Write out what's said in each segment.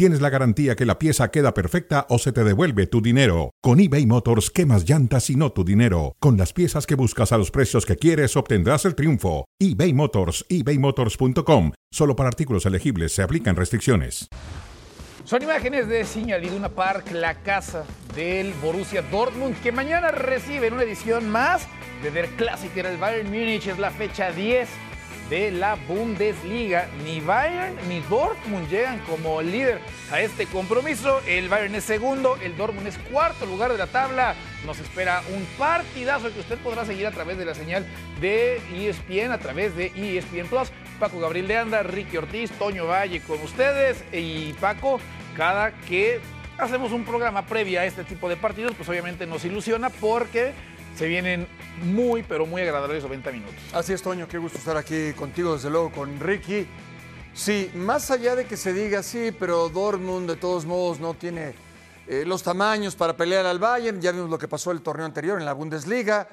tienes la garantía que la pieza queda perfecta o se te devuelve tu dinero. Con eBay Motors, quemas llantas y no tu dinero. Con las piezas que buscas a los precios que quieres, obtendrás el triunfo. eBay Motors, ebaymotors.com. Solo para artículos elegibles se aplican restricciones. Son imágenes de Signal Iduna Park, la casa del Borussia Dortmund, que mañana recibe una edición más de Der Klassiker. El Bayern Múnich es la fecha 10 de la Bundesliga. Ni Bayern ni Dortmund llegan como líder a este compromiso. El Bayern es segundo, el Dortmund es cuarto lugar de la tabla. Nos espera un partidazo que usted podrá seguir a través de la señal de ESPN, a través de ESPN Plus. Paco Gabriel de Anda, Ricky Ortiz, Toño Valle con ustedes. Y Paco, cada que hacemos un programa previo a este tipo de partidos, pues obviamente nos ilusiona porque se vienen muy, pero muy agradables 90 minutos. Así es, Toño, qué gusto estar aquí contigo, desde luego, con Ricky. Sí, más allá de que se diga sí, pero Dortmund de todos modos no tiene eh, los tamaños para pelear al Bayern, ya vimos lo que pasó el torneo anterior en la Bundesliga,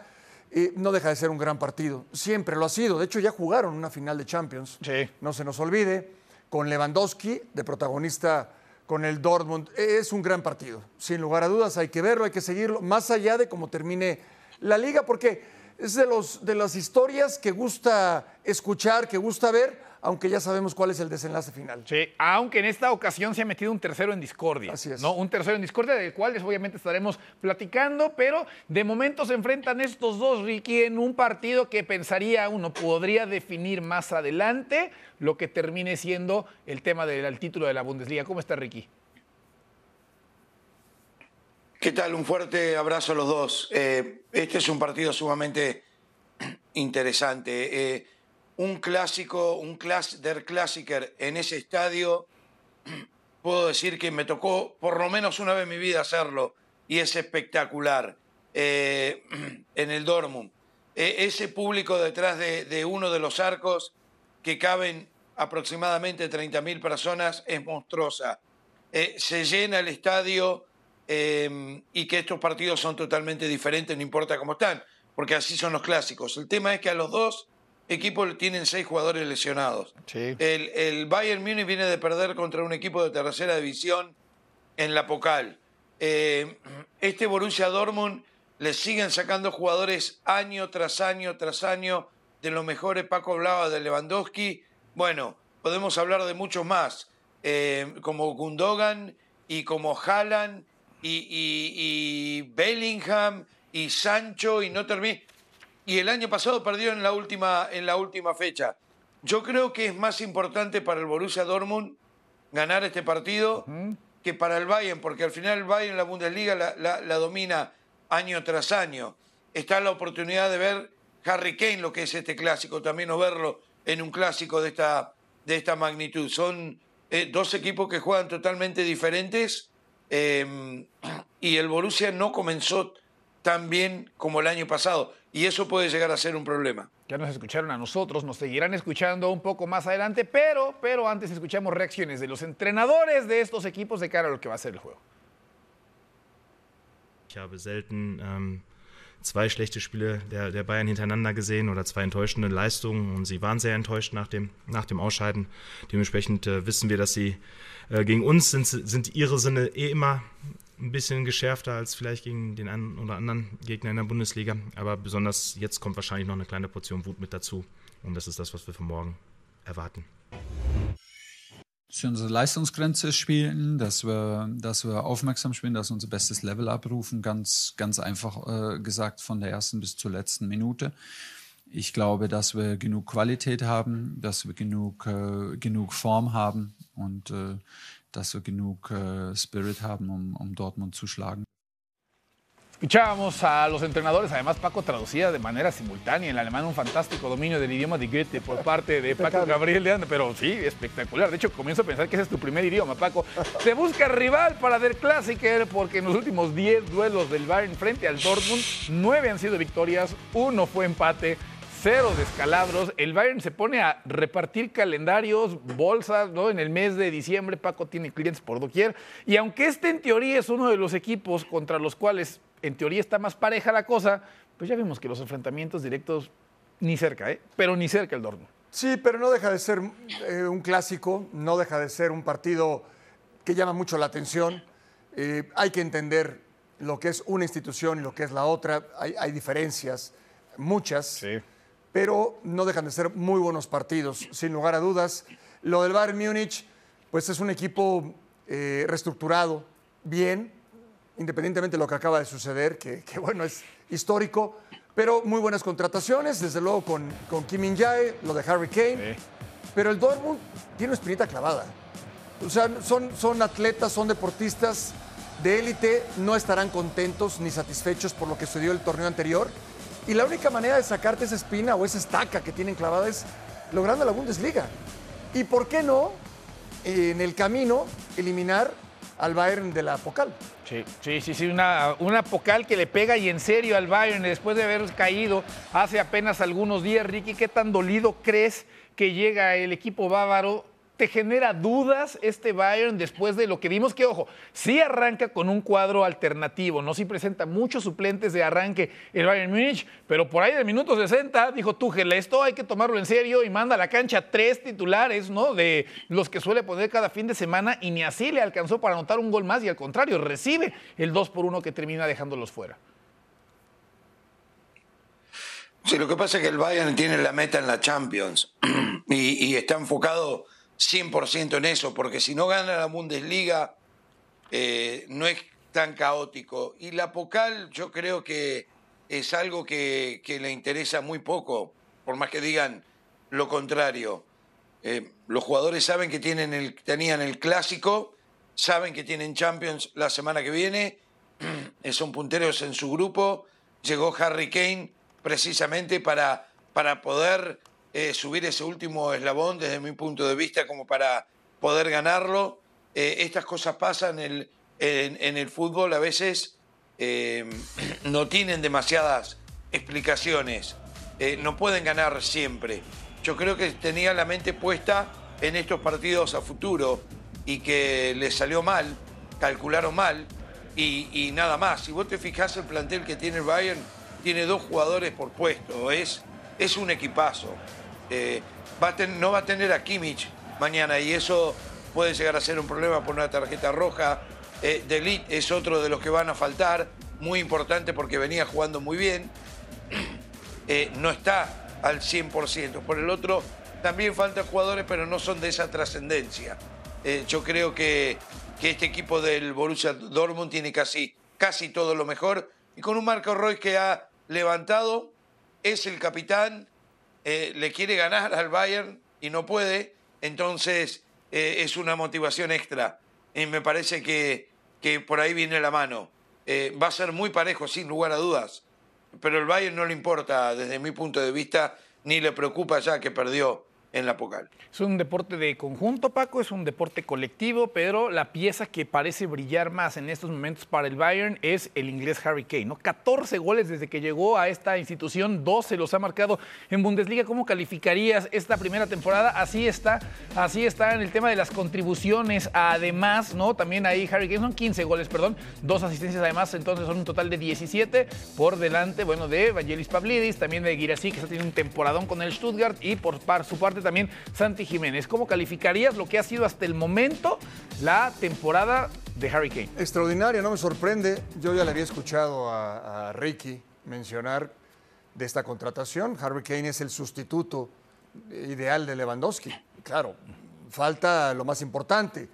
eh, no deja de ser un gran partido, siempre lo ha sido, de hecho ya jugaron una final de Champions, Sí. no se nos olvide, con Lewandowski de protagonista con el Dortmund, es un gran partido, sin lugar a dudas, hay que verlo, hay que seguirlo, más allá de cómo termine la liga, porque es de, los, de las historias que gusta escuchar, que gusta ver, aunque ya sabemos cuál es el desenlace final. Sí, aunque en esta ocasión se ha metido un tercero en discordia. Así es. ¿no? Un tercero en discordia del cual obviamente estaremos platicando, pero de momento se enfrentan estos dos, Ricky, en un partido que pensaría uno podría definir más adelante lo que termine siendo el tema del título de la Bundesliga. ¿Cómo está, Ricky? ¿Qué tal? Un fuerte abrazo a los dos. Eh, este es un partido sumamente interesante. Eh, un clásico, un clas der Klassiker en ese estadio, puedo decir que me tocó por lo menos una vez en mi vida hacerlo y es espectacular. Eh, en el Dortmund. Eh, ese público detrás de, uno de los arcos que caben aproximadamente 30.000 personas es monstruosa. Se llena el estadio eh, y que estos partidos son totalmente diferentes, no importa cómo están, porque así son los clásicos. El tema es que a los dos equipos tienen seis jugadores lesionados. Sí. El, el Bayern Múnich viene de perder contra un equipo de tercera división en la Pocal. Eh, este Borussia Dortmund le siguen sacando jugadores año tras año tras año de los mejores. Paco hablaba de Lewandowski. Bueno, podemos hablar de muchos más, eh, como Gundogan y como Haaland y, y- y Bellingham y Sancho y no terminé. Y el año pasado perdió en la última, en la última fecha. Yo creo que es más importante para el Borussia Dortmund ganar este partido que para el Bayern, porque al final el Bayern la Bundesliga la, la- la domina año tras año. Está la oportunidad de ver Harry Kane, lo que es este clásico, también o verlo en un clásico de esta, de esta magnitud. Son eh, dos equipos que juegan totalmente diferentes eh, y el Borussia no comenzó tan bien como el año pasado y eso puede llegar a ser un problema. Ya nos escucharon a nosotros, nos seguirán escuchando un poco más adelante, pero, pero antes escuchamos reacciones de los entrenadores de estos equipos de cara a lo que va a ser el juego. Ich habe selten ähm, zwei schlechte Spiele der, der Bayern hintereinander gesehen oder zwei enttäuschende Leistungen und sie waren sehr enttäuscht nach dem, nach dem Ausscheiden. Dementsprechend äh, wissen wir, dass sie äh, gegen uns sind, sind ihre Sinne eh immer ein bisschen geschärfter als vielleicht gegen den einen oder anderen Gegner in der Bundesliga. Aber besonders jetzt kommt wahrscheinlich noch eine kleine Portion Wut mit dazu. Und das ist das, was wir von morgen erwarten. Wir unsere Leistungsgrenze spielen, dass wir, dass wir aufmerksam spielen, dass wir unser bestes Level abrufen, ganz, ganz einfach äh, gesagt von der ersten bis zur letzten Minute. Ich glaube, dass wir genug Qualität haben, dass wir genug, äh, genug Form haben und äh, dass wir genug äh, Spirit haben, um, um Dortmund zu schlagen. Escuchábamos a los entrenadores, además Paco traducía de manera simultánea en alemán un fantástico dominio del idioma de Goethe por parte de Paco Gabriel de Anda, pero sí, espectacular. De hecho, comienzo a pensar que ese es tu primer idioma, Paco. Se busca rival para Der Klassiker porque en los últimos 10 duelos del Bayern frente al Dortmund, 9 han sido victorias, uno fue empate, cero descalabros. El Bayern se pone a repartir calendarios, bolsas, ¿no? En el mes de diciembre, Paco tiene clientes por doquier. Y aunque este en teoría es uno de los equipos contra los cuales en teoría está más pareja la cosa, pues ya vimos que los enfrentamientos directos ni cerca, ¿eh? Pero ni cerca el Dortmund. Sí, pero no deja de ser eh, un clásico, no deja de ser un partido que llama mucho la atención. Eh, hay que entender lo que es una institución y lo que es la otra. Hay, hay diferencias, muchas, Sí. Pero no dejan de ser muy buenos partidos, sin lugar a dudas. Lo del Bayern Múnich, pues es un equipo eh, reestructurado, bien, independientemente de lo que acaba de suceder, que, que, bueno, es histórico, pero muy buenas contrataciones, desde luego con, con Kim Min-jae, lo de Harry Kane, pero el Dortmund tiene una espinita clavada. O sea, son, son atletas, son deportistas de élite, no estarán contentos ni satisfechos por lo que sucedió el torneo anterior. Y la única manera de sacarte esa espina o esa estaca que tienen clavada es logrando la Bundesliga. ¿Y por qué no, en el camino, eliminar al Bayern de la Pocal? Sí, sí, sí, sí, una, una Pocal que le pega y en serio al Bayern después de haber caído hace apenas algunos días. Ricky, ¿qué tan dolido crees que llega el equipo bávaro? ¿Te genera dudas este Bayern después de lo que vimos? Que, ojo, sí arranca con un cuadro alternativo, no sí presenta muchos suplentes de arranque el Bayern Múnich, pero por ahí del minuto 60 dijo Tuchel, esto hay que tomarlo en serio y manda a la cancha tres titulares, ¿no? De los que suele poner cada fin de semana y ni así le alcanzó para anotar un gol más y al contrario, recibe el 2 por 1 que termina dejándolos fuera. Sí, lo que pasa es que el Bayern tiene la meta en la Champions y, y está enfocado 100% en eso, porque si no gana la Bundesliga eh, no es tan caótico. Y la Pocal yo creo que es algo que, le interesa muy poco, por más que digan lo contrario. Eh, los jugadores saben que tienen el, tenían el clásico, saben que tienen Champions la semana que viene, son punteros en su grupo. Llegó Harry Kane precisamente para, para poder eh, subir ese último eslabón desde mi punto de vista como para poder ganarlo. Eh, estas cosas pasan en el, fútbol, a veces eh, no tienen demasiadas explicaciones, no pueden ganar siempre. Yo creo que tenía la mente puesta en estos partidos a futuro y que les salió mal, calcularon mal y, nada más. Si vos te fijás el plantel que tiene el Bayern, tiene dos jugadores por puesto, es, es un equipazo. Eh, no va a tener a Kimmich mañana y eso puede llegar a ser un problema por una tarjeta roja. Eh, De Ligt es otro de los que van a faltar, muy importante porque venía jugando muy bien. Eh, no está al 100%. Por el otro, también faltan jugadores, pero no son de esa trascendencia. Eh, yo creo que, este equipo del Borussia Dortmund tiene casi, casi todo lo mejor. Y con un Marco Roy que ha levantado, es el capitán, eh, le quiere ganar al Bayern y no puede, entonces eh, es una motivación extra. Y me parece que, que por ahí viene la mano. Eh, va a ser muy parejo, sin lugar a dudas. Pero el Bayern no le importa, desde mi punto de vista, ni le preocupa ya que perdió en la Pocal. Es un deporte de conjunto, Paco, es un deporte colectivo, pero la pieza que parece brillar más en estos momentos para el Bayern es el inglés Harry Kane, ¿no? 14 goles desde que llegó a esta institución, 12 los ha marcado en Bundesliga. ¿Cómo calificarías esta primera temporada? Así está, así está en el tema de las contribuciones. Además, ¿no? También ahí Harry Kane son 15 goles, perdón, dos asistencias además, entonces son un total de 17 por delante, bueno, de Vangelis Pavlidis, también de Girassi, que está teniendo un temporadón con el Stuttgart y por su parte también Santi Jiménez. ¿Cómo calificarías lo que ha sido hasta el momento la temporada de Harry Kane? Extraordinaria, no me sorprende. Yo ya le había escuchado a, a Ricky mencionar de esta contratación. Harry Kane es el sustituto ideal de Lewandowski. Claro, falta lo más importante,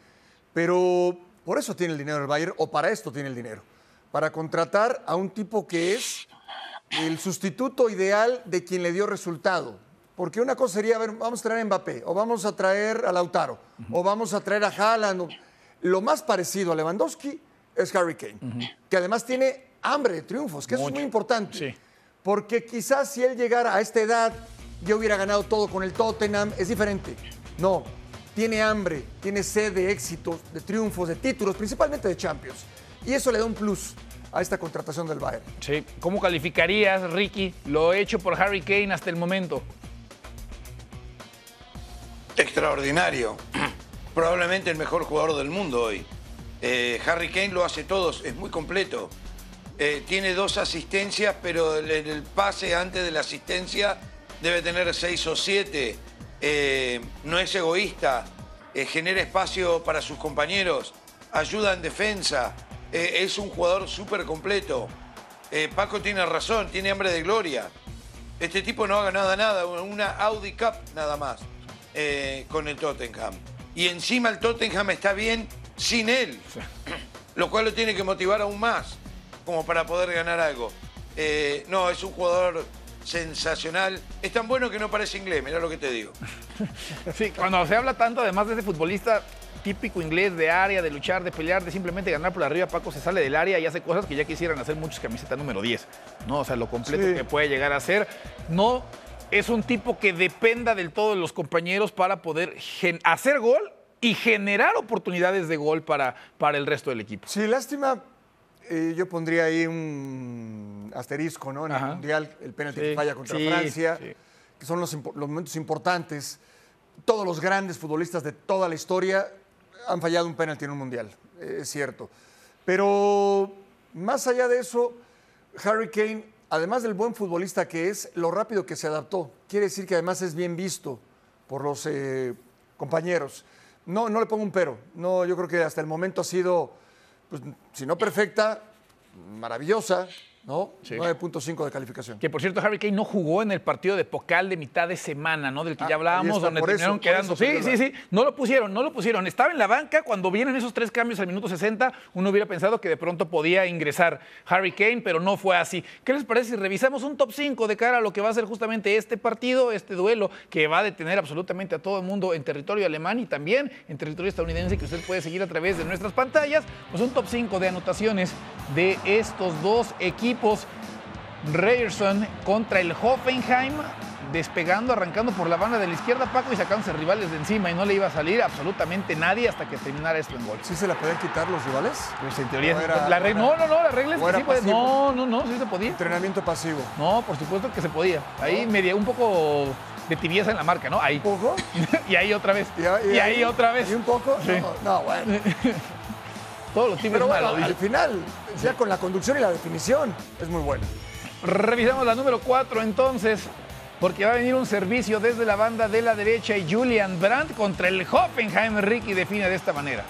pero por eso tiene el dinero el Bayern, o para esto tiene el dinero, para contratar a un tipo que es el sustituto ideal de quien le dio resultado. Porque una cosa sería, a ver, vamos a traer a Mbappé, o vamos a traer a Lautaro, o vamos a traer a Haaland. Lo más parecido a Lewandowski es Harry Kane, que además tiene hambre de triunfos, que eso es muy importante. Sí. Porque quizás si él llegara a esta edad, ya hubiera ganado todo con el Tottenham, es diferente. No, tiene hambre, tiene sed de éxitos, de triunfos, de títulos, principalmente de Champions. Y eso le da un plus. a esta contratación del Bayern. Sí. ¿Cómo calificarías, Ricky, lo hecho por Harry Kane hasta el momento? Extraordinario. Probablemente el mejor jugador del mundo hoy. Eh, Harry Kane lo hace todo, es muy completo. Eh, tiene dos asistencias, pero el, pase antes de la asistencia debe tener seis o siete. Eh, no es egoísta, genera espacio para sus compañeros, ayuda en defensa, es un jugador súper completo. Paco tiene razón, tiene hambre de gloria. Este tipo no ha ganado nada, una Audi Cup nada más eh, con el Tottenham. Y encima el Tottenham está bien sin él, lo cual lo tiene que motivar aún más, como para poder ganar algo. Eh, no, es un jugador sensacional. Es tan bueno que no parece inglés, mira lo que te digo. Sí, cuando se habla tanto, además de ese futbolista típico inglés de área, de luchar, de pelear, de simplemente ganar por arriba, Paco se sale del área y hace cosas que ya quisieran hacer muchos camiseta número 10. ¿no? O sea, lo completo Sí. que puede llegar a ser. No es un tipo que dependa del todo de los compañeros para poder hacer gol y generar oportunidades de gol para, para el resto del equipo. Sí, lástima. eh, yo pondría ahí un asterisco, ¿no? En Ajá. el Mundial, el penalti Sí, que falla contra sí, Francia, sí. que son los, los momentos importantes. Todos los grandes futbolistas de toda la historia han fallado un penalti en un Mundial, eh, es cierto. Pero más allá de eso, Harry Kane, además del buen futbolista que es, lo rápido que se adaptó. Quiere decir que además es bien visto por los eh, compañeros. No, no le pongo un pero. No, yo creo que hasta el momento ha sido, pues, si no perfecta, maravillosa, ¿no? Sí. 9.5 de calificación. Que por cierto, Harry Kane no jugó en el partido de Pocal de mitad de semana, ¿no? Del que Ah, ya hablábamos, está, donde eso, terminaron quedando. eso perdió Sí, sí, sí. No lo pusieron, no lo pusieron. Estaba en la banca cuando vienen esos tres cambios al minuto 60. Uno hubiera pensado que de pronto podía ingresar Harry Kane, pero no fue así. ¿Qué les parece si revisamos un top 5 de cara a lo que va a ser justamente este partido, este duelo que va a detener absolutamente a todo el mundo en territorio alemán y también en territorio estadounidense que usted puede seguir a través de nuestras pantallas? Pues un top 5 de anotaciones de estos dos equipos. Ryerson contra el Hoffenheim, despegando, arrancando por la banda de la izquierda, Paco, y sacándose rivales de encima y no le iba a salir absolutamente nadie hasta que terminara esto en gol. ¿Sí se la podían quitar los rivales? Pues en teoría, ¿O sí, era- la regla- no, no, no, la regla es que sí puede- no, no, no, sí se podía. Entrenamiento pasivo. No, por supuesto que se podía. Ahí media un poco de tibieza en la marca, ¿no? Ahí. ¿Un poco? y ahí otra vez. ¿Y, Y, ahí, otra vez. ¿Y un poco? Sí. No, no, bueno. Todos los tibios Pero bueno, malos. al final, ya con la conducción y la definición, es muy buena. Revisamos la número 4 entonces, porque va a venir un servicio desde la banda de la derecha y Julian Brandt contra el Hoffenheim. Ricky define de esta manera.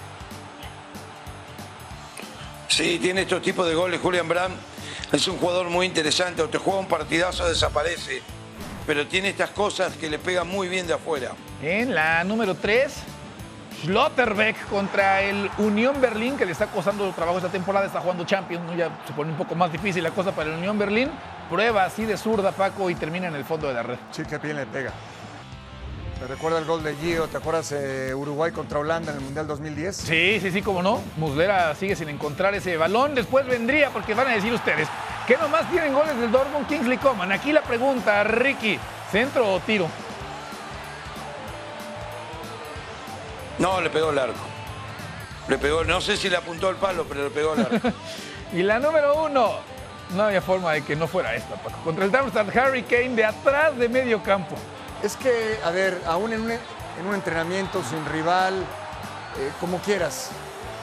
Sí, tiene estos tipos de goles. Julian Brandt es un jugador muy interesante. O te juega un partidazo, desaparece. Pero tiene estas cosas que le pegan muy bien de afuera. En la número 3, Schlotterbeck contra el Unión Berlín, que le está costando trabajo esta temporada, está jugando Champions, ¿no? ya se pone un poco más difícil la cosa para el Unión Berlín. Prueba así de zurda, Paco, y termina en el fondo de la red. Sí, que bien le pega. ¿Te recuerda el gol de Gio? ¿Te acuerdas eh, Uruguay contra Holanda en el Mundial 2010? Sí, sí, sí, cómo no. Muslera sigue sin encontrar ese balón. Después vendría, porque van a decir ustedes que nomás tienen goles del Dortmund Kingsley Coman. Aquí la pregunta, Ricky, ¿centro o tiro? No, le pegó el arco. Le pegó, no sé si le apuntó al palo, pero le pegó el arco. Y la número uno, no había forma de que no fuera esta, Paco. Contra el Darmstadt Harry Kane de atrás de medio campo. Es que, a ver, aún en un, en un entrenamiento sin rival, eh, como quieras.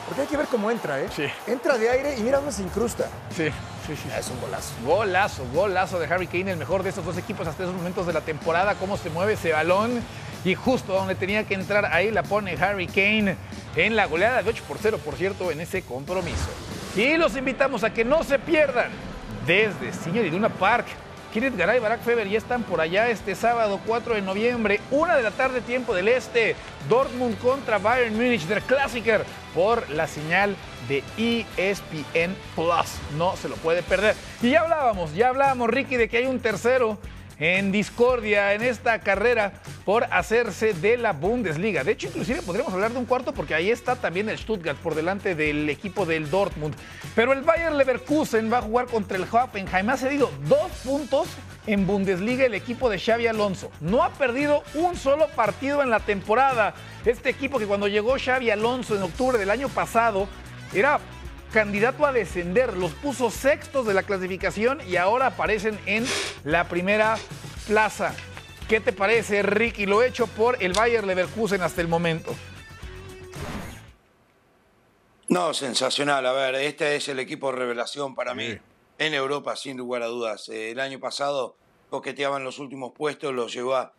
Porque hay que ver cómo entra, ¿eh? Sí. Entra de aire y mira dónde se incrusta. Sí, sí, sí. Es un golazo. Golazo, golazo de Harry Kane, el mejor de estos dos equipos hasta esos momentos de la temporada. Cómo se mueve ese balón. Y justo donde tenía que entrar, ahí la pone Harry Kane en la goleada de 8 por 0, por cierto, en ese compromiso. Y los invitamos a que no se pierdan desde Señor Iduna Park. Kenneth Garay y Barack Feber ya están por allá este sábado 4 de noviembre, una de la tarde, tiempo del este. Dortmund contra Bayern Múnich del Klassiker por la señal de ESPN Plus. No se lo puede perder. Y ya hablábamos, ya hablábamos, Ricky, de que hay un tercero en discordia en esta carrera por hacerse de la Bundesliga. De hecho, inclusive podríamos hablar de un cuarto porque ahí está también el Stuttgart por delante del equipo del Dortmund. Pero el Bayern Leverkusen va a jugar contra el Hoffenheim. Ha cedido dos puntos en Bundesliga el equipo de Xavi Alonso. No ha perdido un solo partido en la temporada. Este equipo que cuando llegó Xavi Alonso en octubre del año pasado era candidato a descender. Los puso sextos de la clasificación y ahora aparecen en la primera plaza. ¿Qué te parece, Ricky? Lo hecho por el Bayer Leverkusen hasta el momento. No, sensacional. A ver, este es el equipo revelación para mí en Europa, sin lugar a dudas. Eh, el año pasado coqueteaban los últimos puestos, los llevó a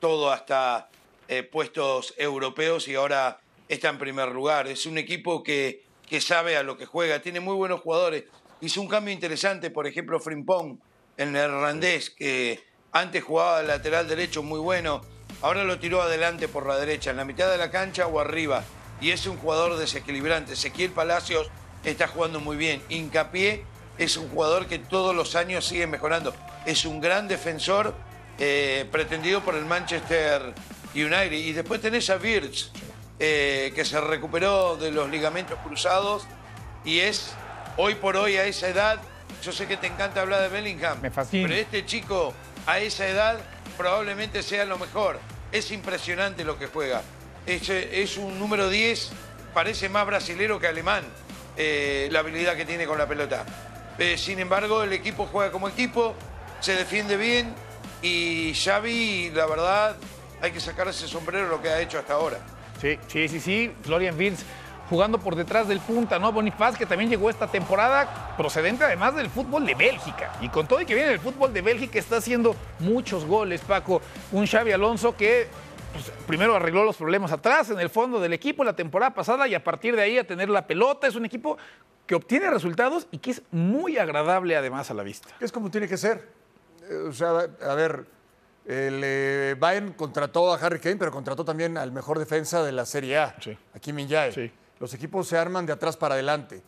todo hasta eh, puestos europeos y ahora está en primer lugar. Es un equipo que, que sabe a lo que juega, tiene muy buenos jugadores. Hizo un cambio interesante, por ejemplo, Frimpong, el neerlandés, que antes jugaba lateral derecho muy bueno, ahora lo tiró adelante por la derecha, en la mitad de la cancha o arriba. Y es un jugador desequilibrante. Ezequiel Palacios está jugando muy bien. Hincapié es un jugador que todos los años sigue mejorando. Es un gran defensor eh, pretendido por el Manchester United. Y después tenés a Birch, eh, que se recuperó de los ligamentos cruzados y es hoy por hoy a esa edad. Yo sé que te encanta hablar de Bellingham, Me fascina. pero este chico a esa edad probablemente sea lo mejor. Es impresionante lo que juega. Es, eh, es un número 10, parece más brasilero que alemán, eh, la habilidad que tiene con la pelota. Eh, sin embargo, el equipo juega como equipo, se defiende bien y Xavi, la verdad, hay que sacar ese sombrero lo que ha hecho hasta ahora. Sí, sí, sí, sí. Florian Vince jugando por detrás del punta, ¿no? Bonifaz, que también llegó esta temporada, procedente además del fútbol de Bélgica. Y con todo y que viene del fútbol de Bélgica, está haciendo muchos goles, Paco. Un Xavi Alonso que pues, primero arregló los problemas atrás, en el fondo del equipo la temporada pasada, y a partir de ahí a tener la pelota. Es un equipo que obtiene resultados y que es muy agradable además a la vista. Es como tiene que ser. Eh, O sea, a ver, el eh, Bayern contrató a Harry Kane, pero contrató también al mejor defensa de la Serie A, Sí. a Kim. Sí. Los equipos se arman de atrás para adelante.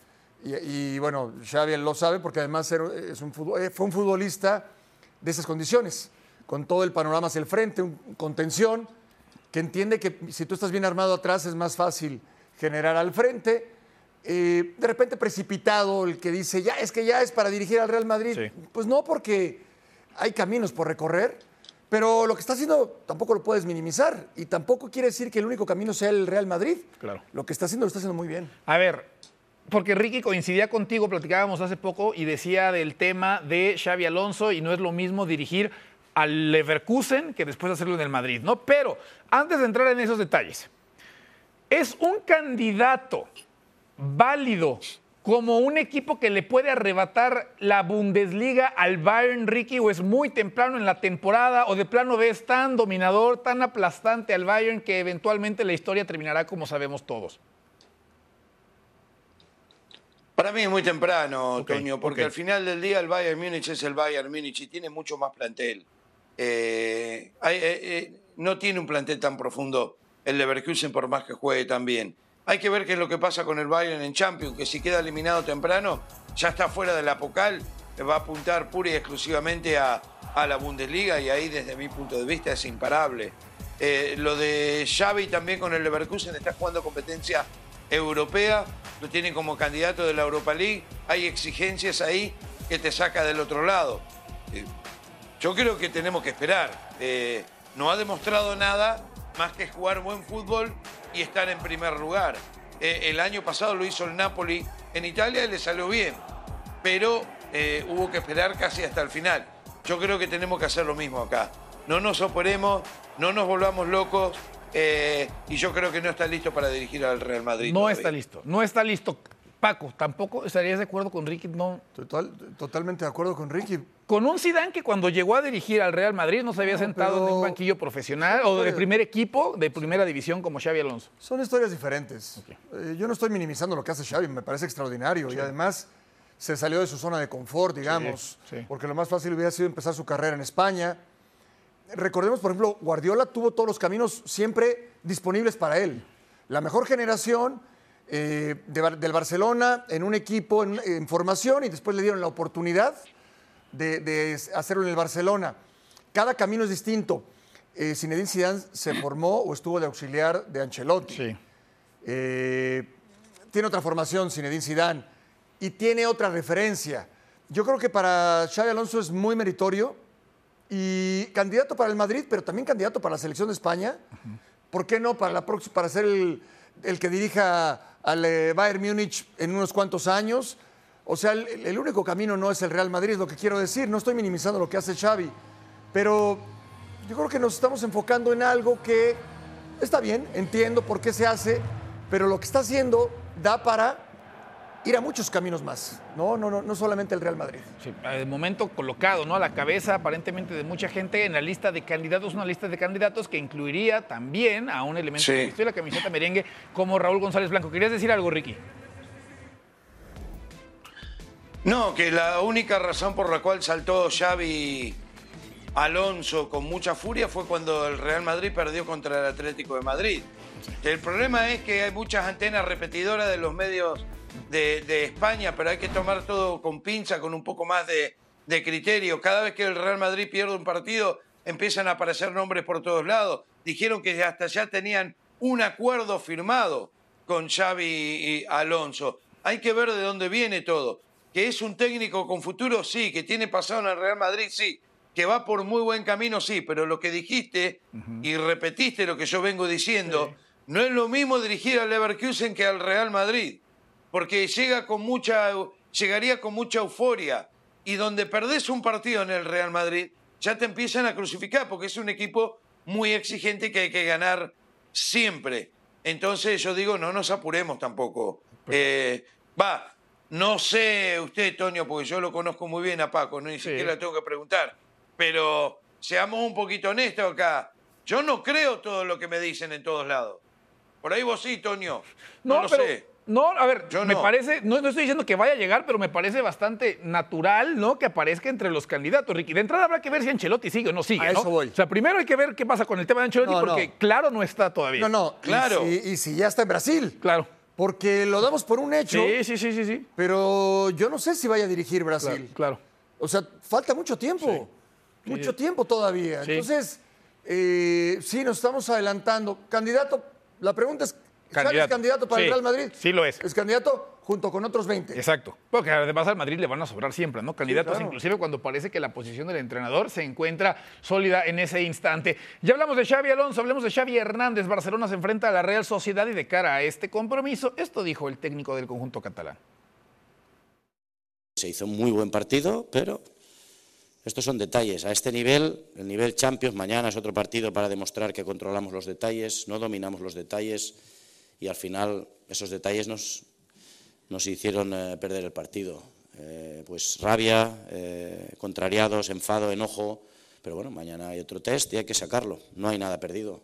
Y, y, bueno, Xavi lo sabe porque además es un eh, fue un futbolista de esas condiciones, con todo el panorama hacia el frente, un contención, que entiende que si tú estás bien armado atrás es más fácil generar al frente. Eh, de repente precipitado el que dice, ya es que ya es para dirigir al Real Madrid. Sí. Pues no, porque hay caminos por recorrer, pero lo que está haciendo tampoco lo puedes minimizar y tampoco quiere decir que el único camino sea el Real Madrid. Claro. Lo que está haciendo lo está haciendo muy bien. A ver, porque Ricky coincidía contigo, platicábamos hace poco y decía del tema de Xavi Alonso y no es lo mismo dirigir al Leverkusen que después hacerlo en el Madrid, ¿no? Pero antes de entrar en esos detalles, es un candidato válido como un equipo que le puede arrebatar la Bundesliga al Bayern Ricky o es muy temprano en la temporada o de plano ves tan dominador, tan aplastante al Bayern que eventualmente la historia terminará como sabemos todos. Para mí es muy temprano, Ok, Toño, porque al final del día el Bayern Múnich es el Bayern Múnich y tiene mucho más plantel. Eh, eh, eh, no tiene un plantel tan profundo el Leverkusen por más que juegue tan bien. Hay que ver qué es lo que pasa con el Bayern en Champions, que si queda eliminado temprano, ya está fuera del apocal, va a apuntar pura y exclusivamente a, la Bundesliga y ahí desde mi punto de vista es imparable. Eh, lo de Xavi también con el Leverkusen está jugando competencia europea, lo tienen como candidato de la Europa League, hay exigencias ahí que te saca del otro lado. Eh, yo creo que tenemos que esperar. Eh, no ha demostrado nada más que jugar buen fútbol y estar en primer lugar. Eh, el año pasado lo hizo el Napoli en Italia y le salió bien, pero eh, hubo que esperar casi hasta el final. Yo creo que tenemos que hacer lo mismo acá. No nos operemos, no nos volvamos locos eh, y yo creo que no está listo para dirigir al Real Madrid. No todavía. está listo, no está listo. Paco, tampoco estarías de acuerdo con Ricky, no. Total- totalmente de acuerdo con Ricky. Con un Zidane que cuando llegó a dirigir al Real Madrid no se había No, sentado en un banquillo profesional o de primer equipo de primera división como Xavi Alonso. Son historias diferentes. Eh, yo no estoy minimizando lo que hace Xavi, me parece extraordinario. Y además se salió de su zona de confort, digamos, sí. porque lo más fácil hubiera sido empezar su carrera en España. Recordemos, por ejemplo, Guardiola tuvo todos los caminos siempre disponibles para él. La mejor generación eh, de del Barcelona en un equipo en, en formación y después le dieron la oportunidad de, de hacerlo en el Barcelona. Cada camino es distinto. Eh, Zinedine Zidane se formó o estuvo de auxiliar de Ancelotti. Eh, tiene otra formación Zinedine Zidane y tiene otra referencia. Yo creo que para Xavi Alonso es muy meritorio y candidato para el Madrid, pero también candidato para la selección de España. ¿Por qué no para, la próxima, para ser el el que dirija al eh, Bayern Múnich en unos cuantos años. O sea, el, el único camino no es el Real Madrid, lo que quiero decir. No estoy minimizando lo que hace Xavi, pero yo creo que nos estamos enfocando en algo que está bien, entiendo por qué se hace, pero lo que está haciendo da para ir a muchos caminos más. No, no, no, no solamente el Real Madrid. Sí, de momento colocado ¿no? a la cabeza aparentemente de mucha gente en la lista de candidatos, una lista de candidatos que incluiría también a un elemento Sí. que vistió la camiseta merengue como Raúl González Blanco. ¿Querías decir algo, Ricky? No, que la única razón por la cual saltó Xavi Alonso con mucha furia fue cuando el Real Madrid perdió contra el Atlético de Madrid. El problema es que hay muchas antenas repetidoras de los medios de, de España, pero hay que tomar todo con pinza, con un poco más de, de criterio. Cada vez que el Real Madrid pierde un partido, empiezan a aparecer nombres por todos lados. Dijeron que hasta ya tenían un acuerdo firmado con Xavi y Alonso. Hay que ver de dónde viene todo. Que es un técnico con futuro, sí. Que tiene pasado en el Real Madrid, sí. Que va por muy buen camino, sí. Pero lo que dijiste y repetiste lo que yo vengo diciendo, no es lo mismo dirigir al Leverkusen que al Real Madrid. Porque llega con mucha, llegaría con mucha euforia. Y donde perdés un partido en el Real Madrid, ya te empiezan a crucificar, porque es un equipo muy exigente que hay que ganar siempre. Entonces yo digo, no nos apuremos tampoco. Eh, va, no sé usted, Tonio, porque yo lo conozco muy bien a Paco, no ni siquiera le tengo que preguntar. Pero seamos un poquito honestos acá. Yo no creo todo lo que me dicen en todos lados. Por ahí vos sí, Tonio. No, lo pero, sé. No, a ver, Yo me no. parece, no, no estoy diciendo que vaya a llegar, pero me parece bastante natural, ¿no? Que aparezca entre los candidatos, Ricky. De entrada habrá que ver si Ancelotti sigue o no sigue, A ¿no? eso voy. O sea, primero hay que ver qué pasa con el tema de Ancelotti, porque claro no está todavía. No, no. y Claro. si- y si ya está en Brasil. Claro. Porque lo damos por un hecho, Sí, sí, sí, sí, sí. pero yo no sé si vaya a dirigir Brasil. claro. O sea, falta mucho tiempo. Mucho tiempo todavía. Sí. Entonces, eh, sí, nos estamos adelantando. Candidato, la pregunta es, ¿Xavi Candidato. es candidato para Sí, el Real Madrid? sí lo es. Es candidato junto con otros 20. Exacto. Porque además al Madrid le van a sobrar siempre, ¿no? Candidatos, claro. inclusive cuando parece que la posición del entrenador se encuentra sólida en ese instante. Ya hablamos de Xavi Alonso, hablemos de Xavi Hernández. Barcelona se enfrenta a la Real Sociedad y de cara a este compromiso, esto dijo el técnico del conjunto catalán. Se hizo un muy buen partido, pero estos son detalles. A este nivel, el nivel Champions, mañana es otro partido para demostrar que controlamos los detalles, no dominamos los detalles y al final esos detalles nos, hicieron eh, perder el partido. Eh, pues rabia, eh, contrariados, enfado, enojo, pero bueno, mañana hay otro test y hay que sacarlo, no hay nada perdido.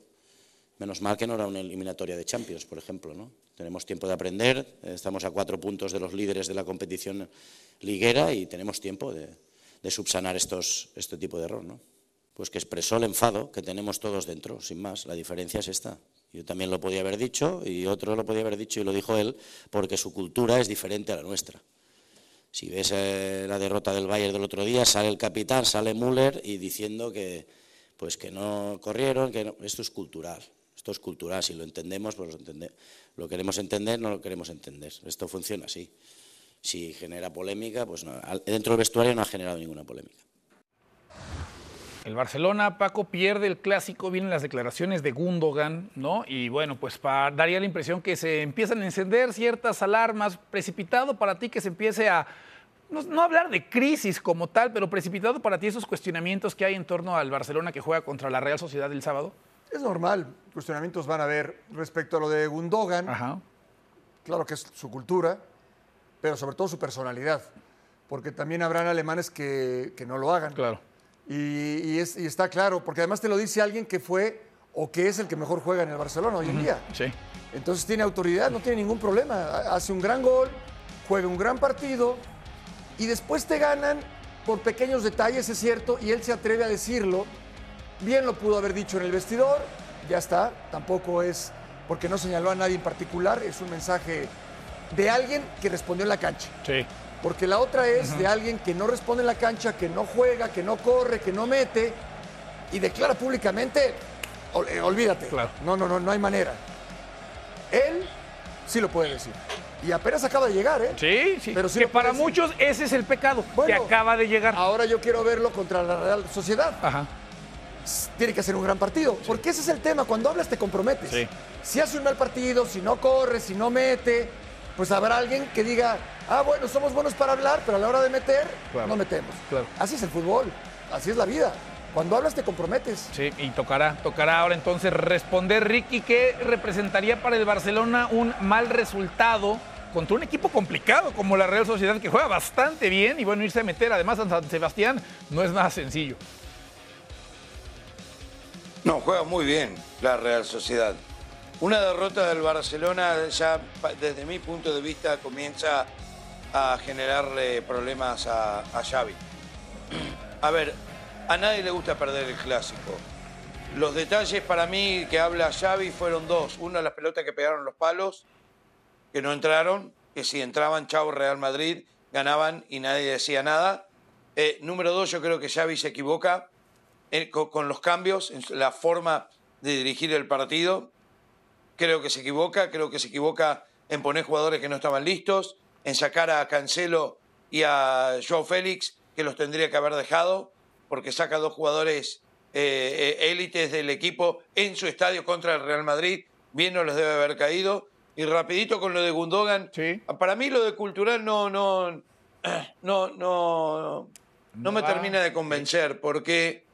Menos mal que no era una eliminatoria de Champions, por ejemplo. ¿no? Tenemos tiempo de aprender, estamos a cuatro puntos de los líderes de la competición liguera y tenemos tiempo de, de subsanar estos, este tipo de error. ¿no? Pues que expresó el enfado que tenemos todos dentro, sin más. La diferencia es esta. Yo también lo podía haber dicho y otro lo podía haber dicho y lo dijo él, porque su cultura es diferente a la nuestra. Si ves eh, la derrota del Bayern del otro día, sale el capitán, sale Müller y diciendo que, pues que no corrieron, que no- esto es cultural. Esto es cultural, si lo entendemos, pues lo, entende- lo queremos entender, no lo queremos entender. Esto funciona así. Si genera polémica, pues dentro del vestuario no ha generado ninguna polémica. El Barcelona, Paco, pierde el clásico, vienen las declaraciones de Gundogan, ¿no? Y bueno, pues pa- daría la impresión que se empiezan a encender ciertas alarmas, precipitado para ti que se empiece a, no, no hablar de crisis como tal, pero precipitado para ti esos cuestionamientos que hay en torno al Barcelona que juega contra la Real Sociedad el sábado. Es normal, cuestionamientos van a haber respecto a lo de Gundogan. Ajá. Claro que es su cultura, pero sobre todo su personalidad. Porque también habrán alemanes que, que no lo hagan. Claro. Y, y es- y está claro, porque además te lo dice alguien que fue o que es el que mejor juega en el Barcelona hoy en día. Sí. Entonces tiene autoridad, no tiene ningún problema. Ha- Hace un gran gol, juega un gran partido y después te ganan por pequeños detalles, es cierto, y él se atreve a decirlo. Bien lo pudo haber dicho en el vestidor, ya está, tampoco es porque no señaló a nadie en particular, es un mensaje de alguien que respondió en la cancha. Sí. Porque la otra es de alguien que no responde en la cancha, que no juega, que no corre, que no mete y declara públicamente, ol- eh, olvídate. Claro. No, no, no, no hay manera. Él sí lo puede decir. Y apenas acaba de llegar, ¿eh? Sí, sí. Pero sí que para decir. muchos ese es el pecado, que Bueno, acaba de llegar. Ahora yo quiero verlo contra la Real Sociedad. Ajá. tiene que hacer un gran partido. Porque ese es el tema, cuando hablas te comprometes. Sí. Si hace un mal partido, si no corre, si no mete, pues habrá alguien que diga, ah, bueno, somos buenos para hablar, pero a la hora de meter, Claro. no metemos. Claro. Así es el fútbol, así es la vida. Cuando hablas te comprometes. Sí, y tocará, tocará ahora entonces responder Ricky qué representaría para el Barcelona un mal resultado contra un equipo complicado como la Real Sociedad que juega bastante bien y bueno, irse a meter además a San Sebastián no es nada sencillo. No, juega muy bien la Real Sociedad. Una derrota del Barcelona ya desde mi punto de vista comienza a generarle problemas a, a Xavi. A ver, a nadie le gusta perder el clásico. Los detalles para mí que habla Xavi fueron dos. Uno, las pelotas que pegaron los palos, que no entraron, que si entraban, chao Real Madrid, ganaban y nadie decía nada. Eh, número dos, yo creo que Xavi se equivoca eh, co- con, los cambios, en la forma de dirigir el partido. Creo que se equivoca, creo que se equivoca en poner jugadores que no estaban listos, en sacar a Cancelo y a Joao Félix, que los tendría que haber dejado, porque saca dos jugadores eh, eh, élites del equipo en su estadio contra el Real Madrid, bien no les debe haber caído. Y rapidito con lo de Gundogan, Sí. para mí lo de cultural no, no, no, no, no me termina de convencer, porque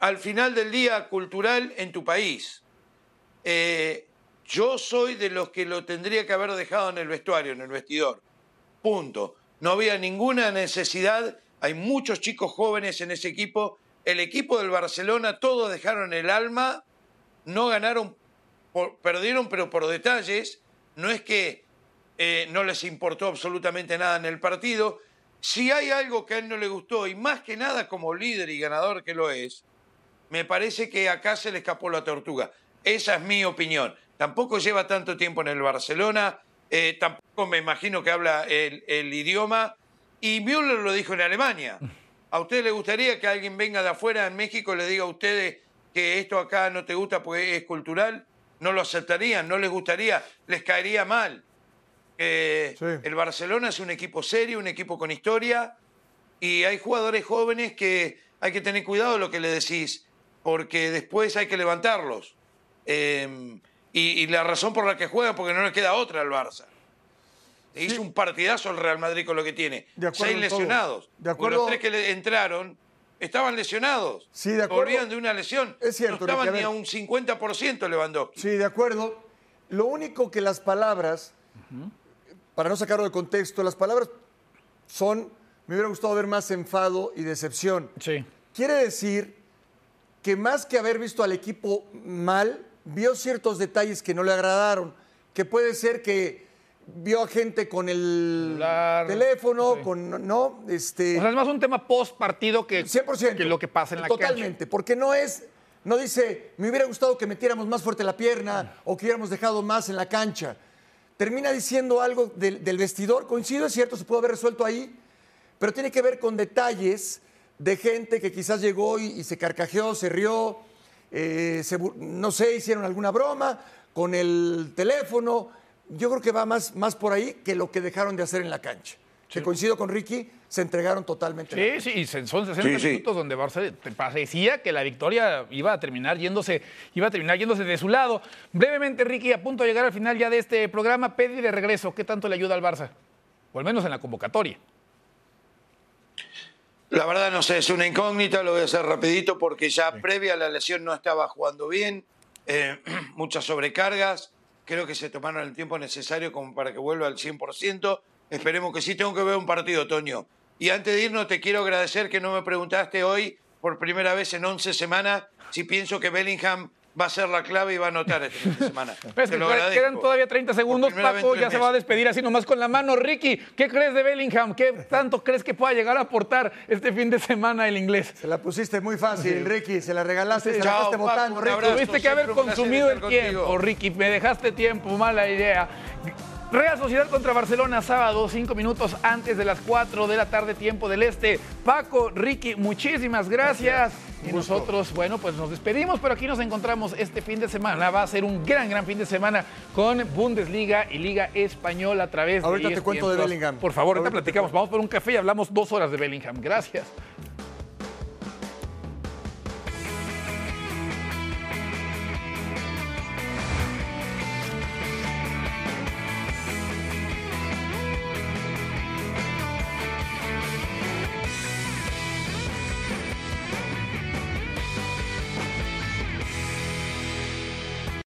al final del día cultural en tu país. Eh, yo soy de los que lo tendría que haber dejado en el vestuario, en el vestidor. Punto. No había ninguna necesidad. Hay muchos chicos jóvenes en ese equipo. El equipo del Barcelona, todos dejaron el alma. No ganaron, perdieron, pero por detalles. No es que eh, no les importó absolutamente nada en el partido. Si hay algo que a él no le gustó, y más que nada como líder y ganador que lo es, me parece que acá se le escapó la tortuga. Esa es mi opinión. Tampoco lleva tanto tiempo en el Barcelona, eh, tampoco me imagino que habla el, el idioma, y Müller lo dijo en Alemania. ¿A usted le gustaría que alguien venga de afuera en México y le diga a ustedes que esto acá no te gusta porque es cultural? No lo aceptarían, no les gustaría, les caería mal. Eh, Sí. El Barcelona es un equipo serio, un equipo con historia, y hay jugadores jóvenes que hay que tener cuidado de lo que le decís, porque después hay que levantarlos. Eh, y, y la razón por la que juega, porque no le queda otra al Barça. Hizo un partidazo el Real Madrid con lo que tiene. De acuerdo Seis lesionados. De acuerdo- los tres que le entraron estaban lesionados. Sí, de acuerdo. Volvían de una lesión. Es cierto, no estaban a ni a un 50% Lewandowski. Sí, de acuerdo. Lo único que las palabras, para no sacarlo de contexto, las palabras son, me hubiera gustado ver más enfado y decepción. Sí. Quiere decir que más que haber visto al equipo mal, vio ciertos detalles que no le agradaron, que puede ser que vio a gente con el Celular, teléfono, sí. con no, este O sea, es más un tema post partido que, 100%. que lo que pasa en la Totalmente, porque no es, no dice, me hubiera gustado que metiéramos más fuerte la pierna o que hubiéramos dejado más en la cancha. Termina diciendo algo del, del vestidor, coincido, es cierto, se pudo haber resuelto ahí, pero tiene que ver con detalles de gente que quizás llegó y, y se carcajeó, se rió, eh, se no sé, hicieron alguna broma con el teléfono. Yo creo que va más, más por ahí que lo que dejaron de hacer en la cancha. Que coincido con Ricky, se entregaron totalmente. Sí, sí, y son 60 Sí, sí. minutos donde Barça te parecía que la victoria iba a terminar yéndose, iba a terminar yéndose de su lado. Brevemente, Ricky, a punto de llegar al final ya de este programa, Pedri de regreso, ¿qué tanto le ayuda al Barça? O al menos en la convocatoria. La verdad no sé, es una incógnita, lo voy a hacer rapidito porque ya previa a la lesión no estaba jugando bien, eh, muchas sobrecargas, creo que se tomaron el tiempo necesario como para que vuelva al 100%, esperemos que sí, tengo que ver un partido, Toño. Y antes de irnos te quiero agradecer que no me preguntaste hoy, por primera vez en 11 semanas, si pienso que Bellingham va a ser la clave y va a anotar este fin de semana. Pues Te lo que agradezco. quedan todavía 30 segundos, Paco ya se va a despedir así nomás con la mano. Ricky, ¿qué crees de Bellingham? ¿Qué tanto crees que pueda llegar a aportar este fin de semana el inglés? Se la pusiste muy fácil, Ricky, se la regalaste, se la Chao, votando, un Ricky. Tuviste que haber consumido el tiempo. Ricky. Me dejaste tiempo, mala idea. Real Sociedad contra Barcelona, sábado, cinco minutos antes de las 4 de la tarde, tiempo del este. Paco, Ricky, muchísimas gracias. Y nosotros, bueno, pues nos despedimos, pero aquí nos encontramos este fin de semana. Va a ser un gran, gran fin de semana con Bundesliga y Liga Española a través Ahorita de te ESPN cuento de. Bellingham. Por favor, ahorita Ahorita te platicamos. Vamos por un café y hablamos dos horas de Bellingham. Gracias.